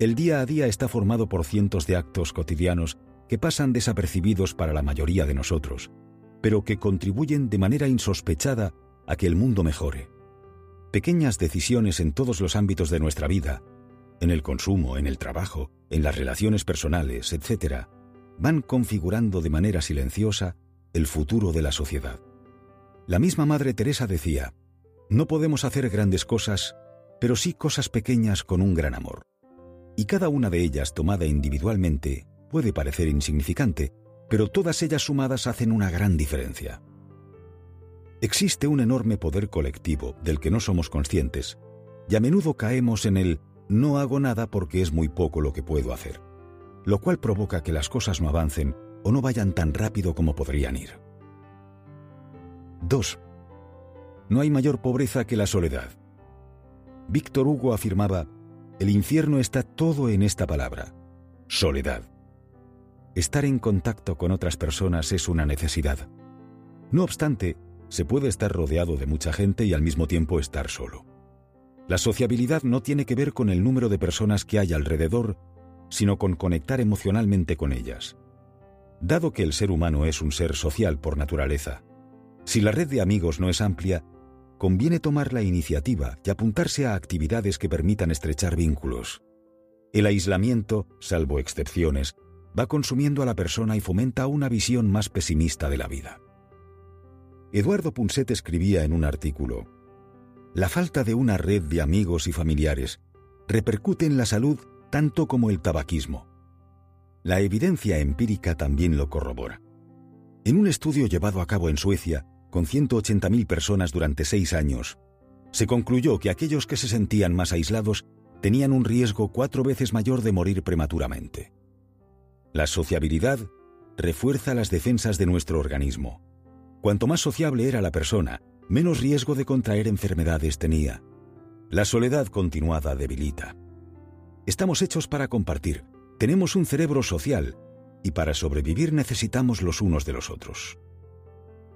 El día a día está formado por cientos de actos cotidianos que pasan desapercibidos para la mayoría de nosotros, pero que contribuyen de manera insospechada a que el mundo mejore. Pequeñas decisiones en todos los ámbitos de nuestra vida, en el consumo, en el trabajo, en las relaciones personales, etc., van configurando de manera silenciosa el futuro de la sociedad. La misma Madre Teresa decía, no podemos hacer grandes cosas, pero sí cosas pequeñas con un gran amor. Y cada una de ellas tomada individualmente puede parecer insignificante, pero todas ellas sumadas hacen una gran diferencia. Existe un enorme poder colectivo del que no somos conscientes, y a menudo caemos en el no hago nada porque es muy poco lo que puedo hacer, lo cual provoca que las cosas no avancen o no vayan tan rápido como podrían ir. 2. No hay mayor pobreza que la soledad. Víctor Hugo afirmaba, el infierno está todo en esta palabra, soledad. Estar en contacto con otras personas es una necesidad. No obstante, se puede estar rodeado de mucha gente y al mismo tiempo estar solo. La sociabilidad no tiene que ver con el número de personas que hay alrededor, sino con conectar emocionalmente con ellas. Dado que el ser humano es un ser social por naturaleza, si la red de amigos no es amplia, conviene tomar la iniciativa y apuntarse a actividades que permitan estrechar vínculos. El aislamiento, salvo excepciones, va consumiendo a la persona y fomenta una visión más pesimista de la vida. Eduardo Punset escribía en un artículo, La falta de una red de amigos y familiares repercute en la salud tanto como el tabaquismo. La evidencia empírica también lo corrobora. En un estudio llevado a cabo en Suecia, con 180.000 personas durante seis años, se concluyó que aquellos que se sentían más aislados tenían un riesgo cuatro veces mayor de morir prematuramente. La sociabilidad refuerza las defensas de nuestro organismo. Cuanto más sociable era la persona, menos riesgo de contraer enfermedades tenía. La soledad continuada debilita. Estamos hechos para compartir, tenemos un cerebro social y para sobrevivir necesitamos los unos de los otros.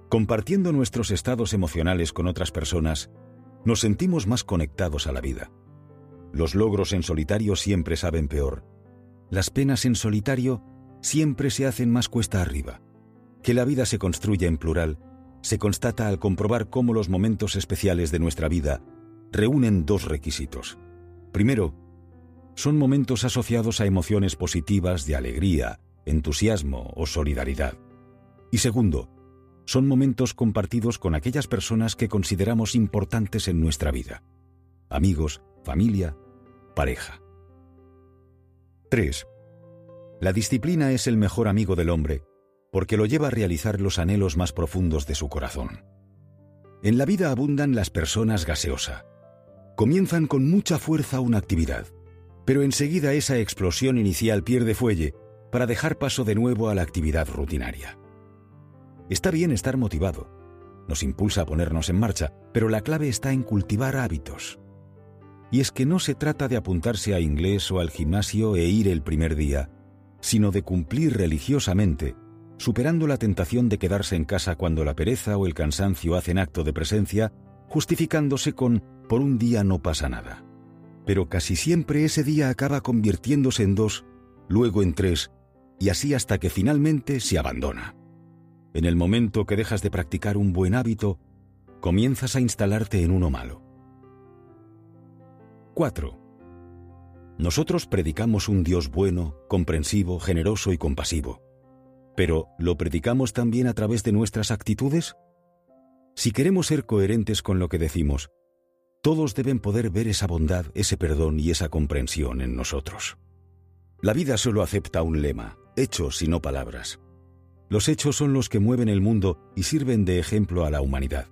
Compartiendo nuestros estados emocionales con otras personas, nos sentimos más conectados a la vida. Los logros en solitario siempre saben peor. Las penas en solitario siempre se hacen más cuesta arriba. Que la vida se construye en plural se constata al comprobar cómo los momentos especiales de nuestra vida reúnen dos requisitos. Primero, son momentos asociados a emociones positivas de alegría, entusiasmo o solidaridad. Y segundo, son momentos compartidos con aquellas personas que consideramos importantes en nuestra vida. Amigos, familia, pareja. 3. La disciplina es el mejor amigo del hombre porque lo lleva a realizar los anhelos más profundos de su corazón. En la vida abundan las personas gaseosa. Comienzan con mucha fuerza una actividad, pero enseguida esa explosión inicial pierde fuelle para dejar paso de nuevo a la actividad rutinaria. Está bien estar motivado. Nos impulsa a ponernos en marcha, pero la clave está en cultivar hábitos. Y es que no se trata de apuntarse a inglés o al gimnasio e ir el primer día, sino de cumplir religiosamente, superando la tentación de quedarse en casa cuando la pereza o el cansancio hacen acto de presencia, justificándose con por un día no pasa nada. Pero casi siempre ese día acaba convirtiéndose en dos, luego en tres, y así hasta que finalmente se abandona. En el momento que dejas de practicar un buen hábito, comienzas a instalarte en uno malo. 4. Nosotros predicamos un Dios bueno, comprensivo, generoso y compasivo. Pero, ¿lo predicamos también a través de nuestras actitudes? Si queremos ser coherentes con lo que decimos, todos deben poder ver esa bondad, ese perdón y esa comprensión en nosotros. La vida solo acepta un lema, hechos y no palabras. Los hechos son los que mueven el mundo y sirven de ejemplo a la humanidad.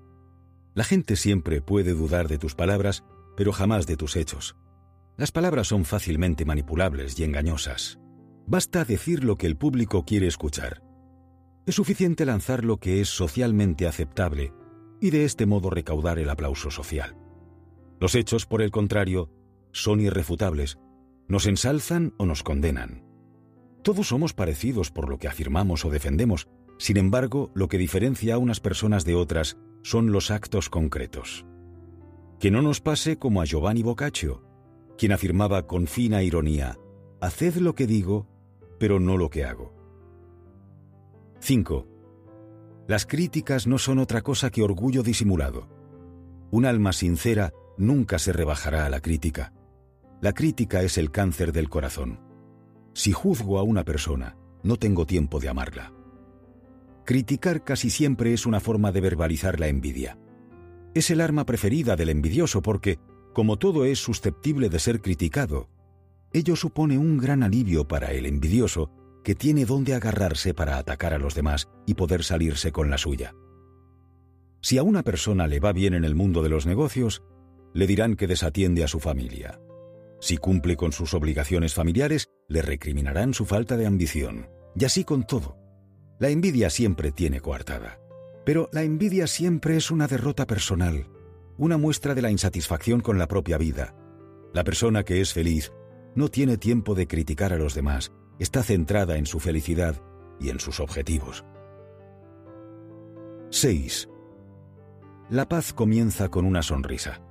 La gente siempre puede dudar de tus palabras, pero jamás de tus hechos. Las palabras son fácilmente manipulables y engañosas. Basta decir lo que el público quiere escuchar. Es suficiente lanzar lo que es socialmente aceptable y de este modo recaudar el aplauso social. Los hechos, por el contrario, son irrefutables, nos ensalzan o nos condenan. Todos somos parecidos por lo que afirmamos o defendemos, sin embargo, lo que diferencia a unas personas de otras son los actos concretos. Que no nos pase como a Giovanni Boccaccio, quien afirmaba con fina ironía, Haced lo que digo, pero no lo que hago. 5. Las críticas no son otra cosa que orgullo disimulado. Un alma sincera nunca se rebajará a la crítica. La crítica es el cáncer del corazón. Si juzgo a una persona, no tengo tiempo de amarla. Criticar casi siempre es una forma de verbalizar la envidia. Es el arma preferida del envidioso porque, como todo es susceptible de ser criticado, ello supone un gran alivio para el envidioso que tiene dónde agarrarse para atacar a los demás y poder salirse con la suya. Si a una persona le va bien en el mundo de los negocios, le dirán que desatiende a su familia. Si cumple con sus obligaciones familiares, le recriminarán su falta de ambición. Y así con todo. La envidia siempre tiene coartada. Pero la envidia siempre es una derrota personal, una muestra de la insatisfacción con la propia vida. La persona que es feliz no tiene tiempo de criticar a los demás está centrada en su felicidad y en sus objetivos. 6. La paz comienza con una sonrisa.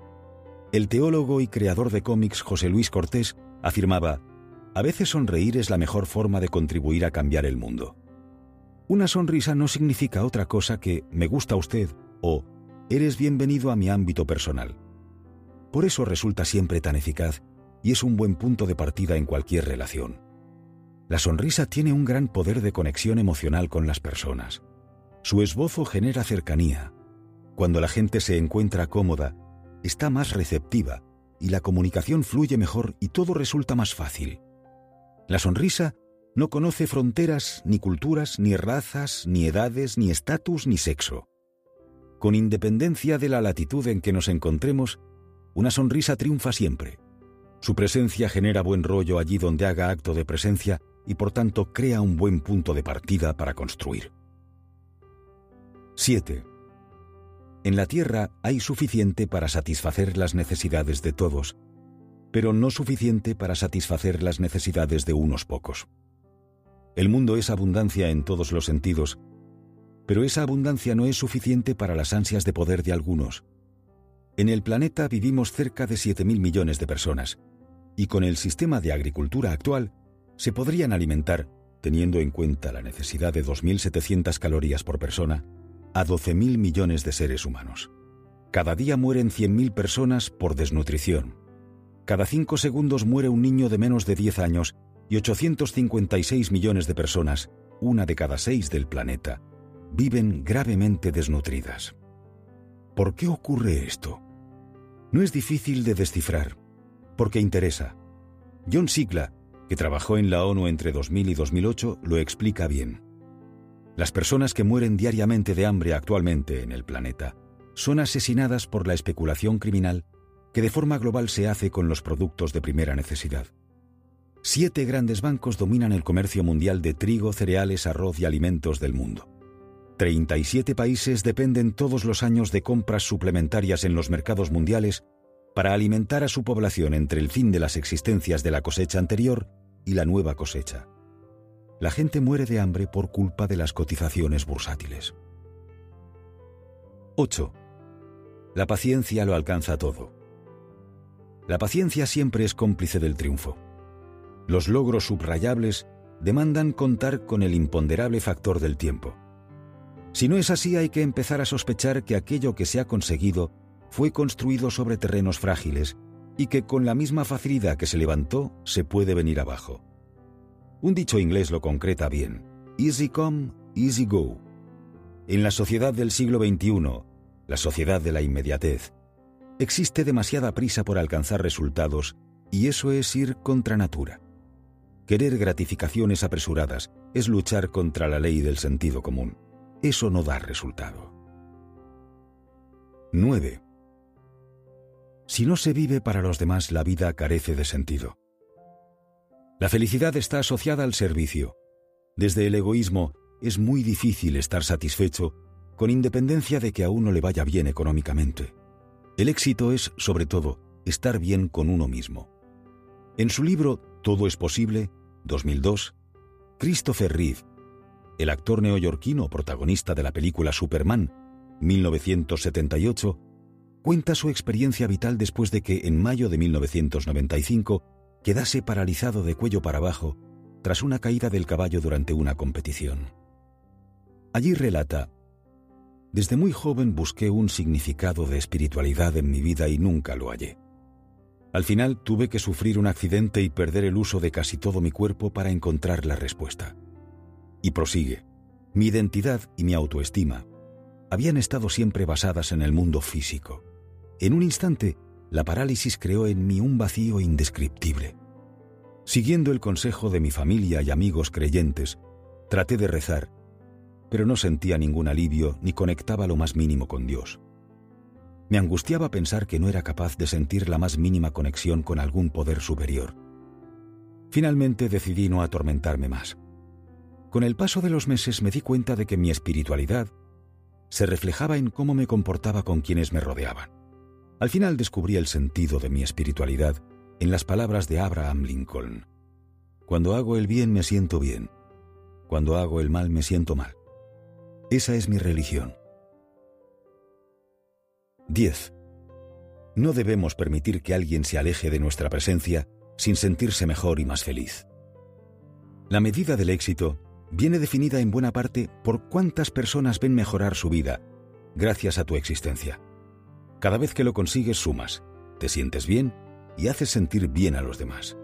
El teólogo y creador de cómics José Luis Cortés afirmaba, a veces sonreír es la mejor forma de contribuir a cambiar el mundo. Una sonrisa no significa otra cosa que me gusta usted o eres bienvenido a mi ámbito personal. Por eso resulta siempre tan eficaz y es un buen punto de partida en cualquier relación. La sonrisa tiene un gran poder de conexión emocional con las personas. Su esbozo genera cercanía. Cuando la gente se encuentra cómoda, está más receptiva y la comunicación fluye mejor y todo resulta más fácil. La sonrisa no conoce fronteras, ni culturas, ni razas, ni edades, ni estatus, ni sexo. Con independencia de la latitud en que nos encontremos, una sonrisa triunfa siempre. Su presencia genera buen rollo allí donde haga acto de presencia y por tanto crea un buen punto de partida para construir. 7. En la Tierra hay suficiente para satisfacer las necesidades de todos, pero no suficiente para satisfacer las necesidades de unos pocos. El mundo es abundancia en todos los sentidos, pero esa abundancia no es suficiente para las ansias de poder de algunos. En el planeta vivimos cerca de 7.000 millones de personas, y con el sistema de agricultura actual se podrían alimentar, teniendo en cuenta la necesidad de 2.700 calorías por persona, a 12.000 millones de seres humanos. Cada día mueren 100.000 personas por desnutrición. Cada cinco segundos muere un niño de menos de 10 años y 856 millones de personas, una de cada seis del planeta, viven gravemente desnutridas. ¿Por qué ocurre esto? No es difícil de descifrar, porque interesa. John Sigla, que trabajó en la ONU entre 2000 y 2008, lo explica bien. Las personas que mueren diariamente de hambre actualmente en el planeta son asesinadas por la especulación criminal que de forma global se hace con los productos de primera necesidad. Siete grandes bancos dominan el comercio mundial de trigo, cereales, arroz y alimentos del mundo. 37 países dependen todos los años de compras suplementarias en los mercados mundiales para alimentar a su población entre el fin de las existencias de la cosecha anterior y la nueva cosecha. La gente muere de hambre por culpa de las cotizaciones bursátiles. 8. La paciencia lo alcanza todo. La paciencia siempre es cómplice del triunfo. Los logros subrayables demandan contar con el imponderable factor del tiempo. Si no es así, hay que empezar a sospechar que aquello que se ha conseguido fue construido sobre terrenos frágiles y que con la misma facilidad que se levantó se puede venir abajo. Un dicho inglés lo concreta bien. Easy come, easy go. En la sociedad del siglo XXI, la sociedad de la inmediatez, existe demasiada prisa por alcanzar resultados y eso es ir contra natura. Querer gratificaciones apresuradas es luchar contra la ley del sentido común. Eso no da resultado. 9. Si no se vive para los demás, la vida carece de sentido. La felicidad está asociada al servicio. Desde el egoísmo es muy difícil estar satisfecho con independencia de que a uno le vaya bien económicamente. El éxito es, sobre todo, estar bien con uno mismo. En su libro Todo es posible, 2002, Christopher Reeve, el actor neoyorquino protagonista de la película Superman, 1978, cuenta su experiencia vital después de que, en mayo de 1995, quedase paralizado de cuello para abajo tras una caída del caballo durante una competición. Allí relata, Desde muy joven busqué un significado de espiritualidad en mi vida y nunca lo hallé. Al final tuve que sufrir un accidente y perder el uso de casi todo mi cuerpo para encontrar la respuesta. Y prosigue, mi identidad y mi autoestima habían estado siempre basadas en el mundo físico. En un instante, la parálisis creó en mí un vacío indescriptible. Siguiendo el consejo de mi familia y amigos creyentes, traté de rezar, pero no sentía ningún alivio ni conectaba lo más mínimo con Dios. Me angustiaba pensar que no era capaz de sentir la más mínima conexión con algún poder superior. Finalmente decidí no atormentarme más. Con el paso de los meses me di cuenta de que mi espiritualidad se reflejaba en cómo me comportaba con quienes me rodeaban. Al final descubrí el sentido de mi espiritualidad en las palabras de Abraham Lincoln. Cuando hago el bien me siento bien. Cuando hago el mal me siento mal. Esa es mi religión. 10. No debemos permitir que alguien se aleje de nuestra presencia sin sentirse mejor y más feliz. La medida del éxito viene definida en buena parte por cuántas personas ven mejorar su vida gracias a tu existencia. Cada vez que lo consigues sumas, te sientes bien y haces sentir bien a los demás.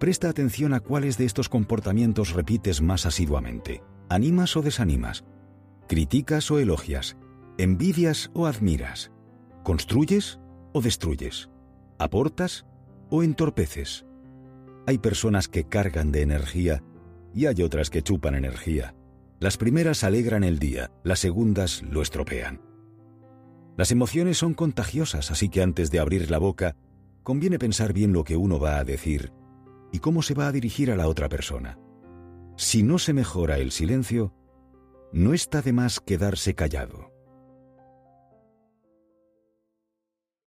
Presta atención a cuáles de estos comportamientos repites más asiduamente. ¿Animas o desanimas? ¿Criticas o elogias? ¿Envidias o admiras? ¿Construyes o destruyes? ¿Aportas o entorpeces? Hay personas que cargan de energía y hay otras que chupan energía. Las primeras alegran el día, las segundas lo estropean. Las emociones son contagiosas, así que antes de abrir la boca, conviene pensar bien lo que uno va a decir y cómo se va a dirigir a la otra persona. Si no se mejora el silencio, no está de más quedarse callado.